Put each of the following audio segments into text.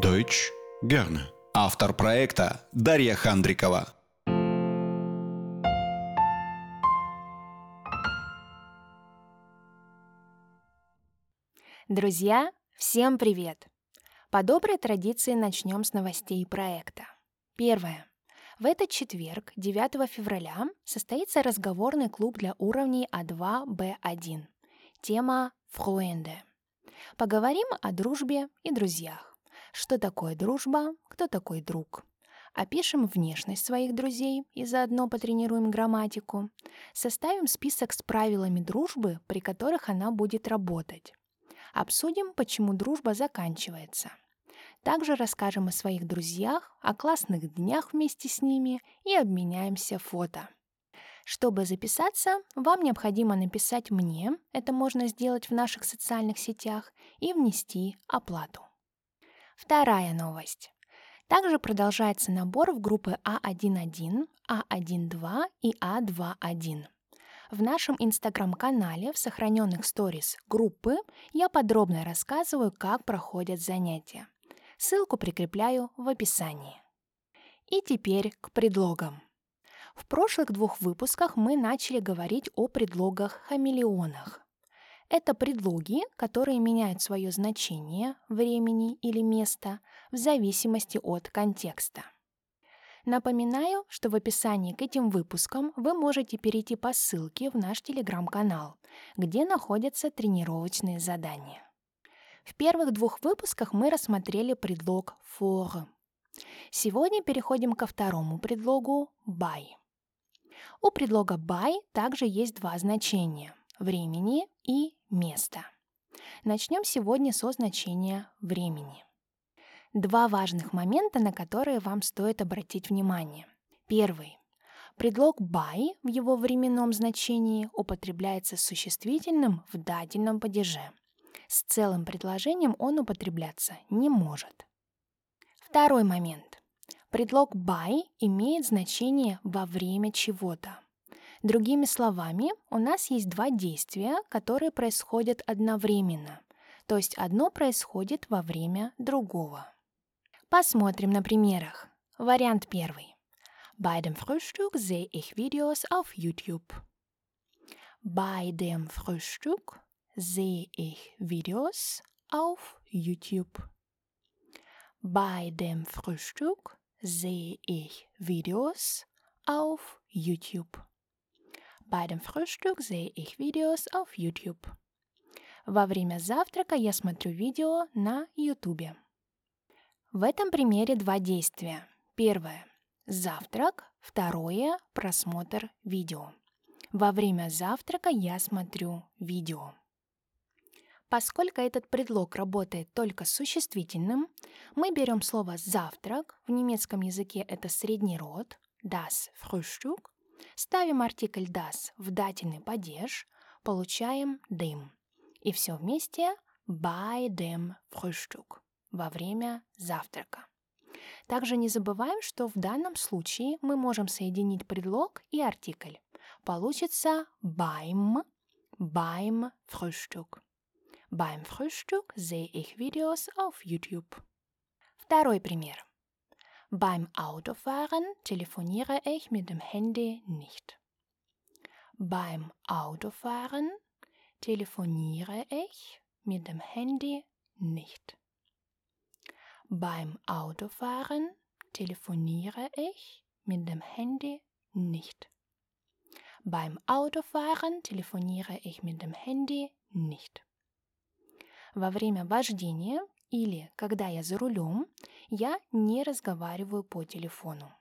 Deutsch gerne. Автор проекта Дарья Хандрикова. Друзья, всем привет! По доброй традиции начнем с новостей проекта. Первое. В этот четверг, 9 февраля, состоится разговорный клуб для уровней А2, Б1. Тема «Фруэнде». Поговорим о дружбе и друзьях. Что такое дружба, кто такой друг. Опишем внешность своих друзей и заодно потренируем грамматику. Составим список с правилами дружбы, при которых она будет работать. Обсудим, почему дружба заканчивается. Также расскажем о своих друзьях, о классных днях вместе с ними и обменяемся фото. Чтобы записаться, вам необходимо написать мне, это можно сделать в наших социальных сетях, и внести оплату. Вторая новость. Также продолжается набор в группы А1.1, А1.2 и А2.1. В нашем инстаграм-канале в сохраненных сторис группы я подробно рассказываю, как проходят занятия. Ссылку прикрепляю в описании. И теперь к предлогам. В прошлых двух выпусках мы начали говорить о предлогах-хамелеонах. Это предлоги, которые меняют свое значение, времени или места в зависимости от контекста. Напоминаю, что в описании к этим выпускам вы можете перейти по ссылке в наш телеграм-канал, где находятся тренировочные задания. В первых двух выпусках мы рассмотрели предлог for. Сегодня переходим ко второму предлогу by. У предлога by также есть два значения – времени и места. Начнем сегодня со значения времени. Два важных момента, на которые вам стоит обратить внимание. Первый. Предлог by в его временном значении употребляется с существительным в дательном падеже. С целым предложением он употребляться не может. Второй момент. Предлог by имеет значение во время чего-то. Другими словами, у нас есть два действия, которые происходят одновременно, то есть одно происходит во время другого. Посмотрим на примерах. Вариант первый. Bei dem Frühstück sehe ich Videos auf YouTube. Bei dem Frühstück sehe ich Videos auf YouTube. Bei dem Frühstück sehe ich Videos auf YouTube. Bei dem Frühstück sehe ich Videos auf YouTube. Во время завтрака я смотрю видео на YouTube. В этом примере два действия. Первое – завтрак. Второе – просмотр видео. Во время завтрака я смотрю видео. Поскольку этот предлог работает только с существительным, мы берем слово «завтрак», в немецком языке это средний род, das Frühstück, ставим артикль das в дательный падеж, получаем dem. И все вместе bei dem Frühstück, во время завтрака. Также не забываем, что в данном случае мы можем соединить предлог и артикль. Получится beim, beim Frühstück. Beim Frühstück sehe ich Videos auf YouTube. Второй пример. Beim Autofahren telefoniere ich mit dem Handy nicht. Beim Autofahren telefoniere ich mit dem Handy nicht. Beim Autofahren telefoniere ich mit dem Handy nicht. Beim Autofahren telefoniere ich mit dem Handy nicht. Во время вождения или когда я за рулем, я не разговариваю по телефону.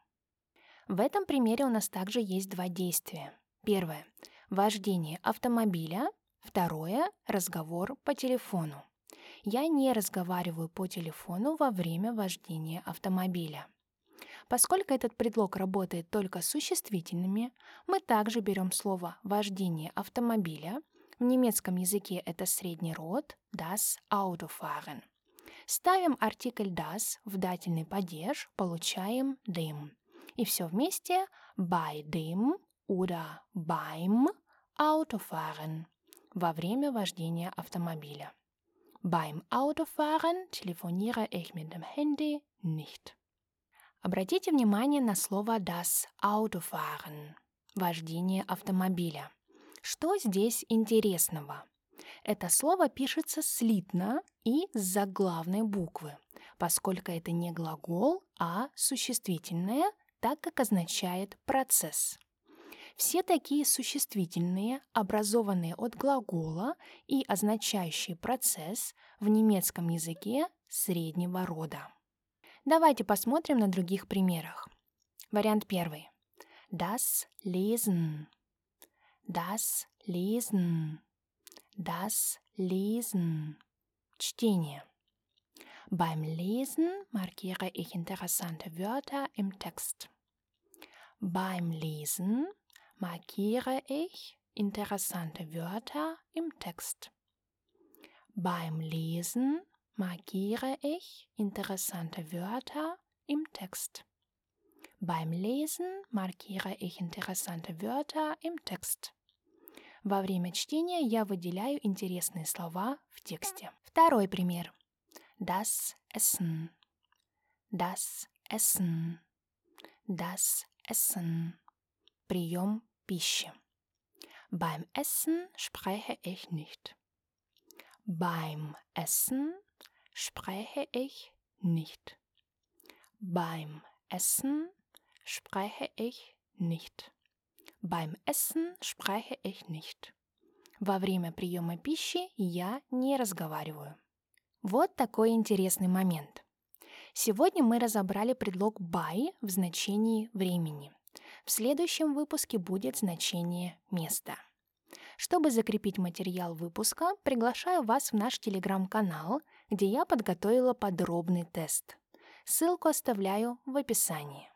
В этом примере у нас также есть два действия. Первое – вождение автомобиля. Второе – разговор по телефону. Я не разговариваю по телефону во время вождения автомобиля. Поскольку этот предлог работает только с существительными, мы также берем слово «вождение автомобиля», в немецком языке это средний род das Autofahren. Ставим артикль das в дательный падеж, получаем dem. И все вместе bei dem oder beim Autofahren во время вождения автомобиля. Beim Autofahren telefoniere ich mit dem Handy nicht. Обратите внимание на слово das Autofahren – вождение автомобиля. Что здесь интересного? Это слово пишется слитно и с заглавной буквы, поскольку это не глагол, а существительное, так как означает процесс. Все такие существительные, образованные от глагола и означающие процесс в немецком языке среднего рода. Давайте посмотрим на других примерах. Вариант первый. Das Lesen. Das Lesen. Das Lesen. Чтение. Beim Lesen markiere ich interessante Wörter im Text. Beim Lesen markiere ich interessante Wörter im Text. Beim Lesen markiere ich interessante Wörter im Text. Beim Lesen markiere ich interessante Wörter im Text. Во время чтения я выделяю интересные слова в тексте. Второй пример. Das Essen. Das Essen. Das Essen. Прием пищи. Beim Essen spreche ich nicht. Beim Essen spreche ich nicht. Beim Essen spreche ich nicht. Beim Essen spreche ich nicht. Во время приема пищи я не разговариваю. Вот такой интересный момент. Сегодня мы разобрали предлог by в значении времени. В следующем выпуске будет значение места. Чтобы закрепить материал выпуска, приглашаю вас в наш телеграм-канал, где я подготовила подробный тест. Ссылку оставляю в описании.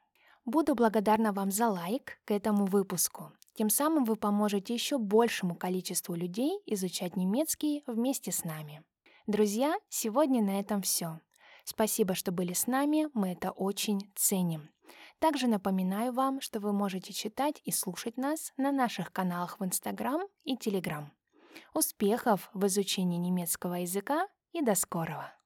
Буду благодарна вам за лайк к этому выпуску. Тем самым вы поможете еще большему количеству людей изучать немецкий вместе с нами. Друзья, сегодня на этом все. Спасибо, что были с нами, мы это очень ценим. Также напоминаю вам, что вы можете читать и слушать нас на наших каналах в Инстаграм и Телеграм. Успехов в изучении немецкого языка и до скорого!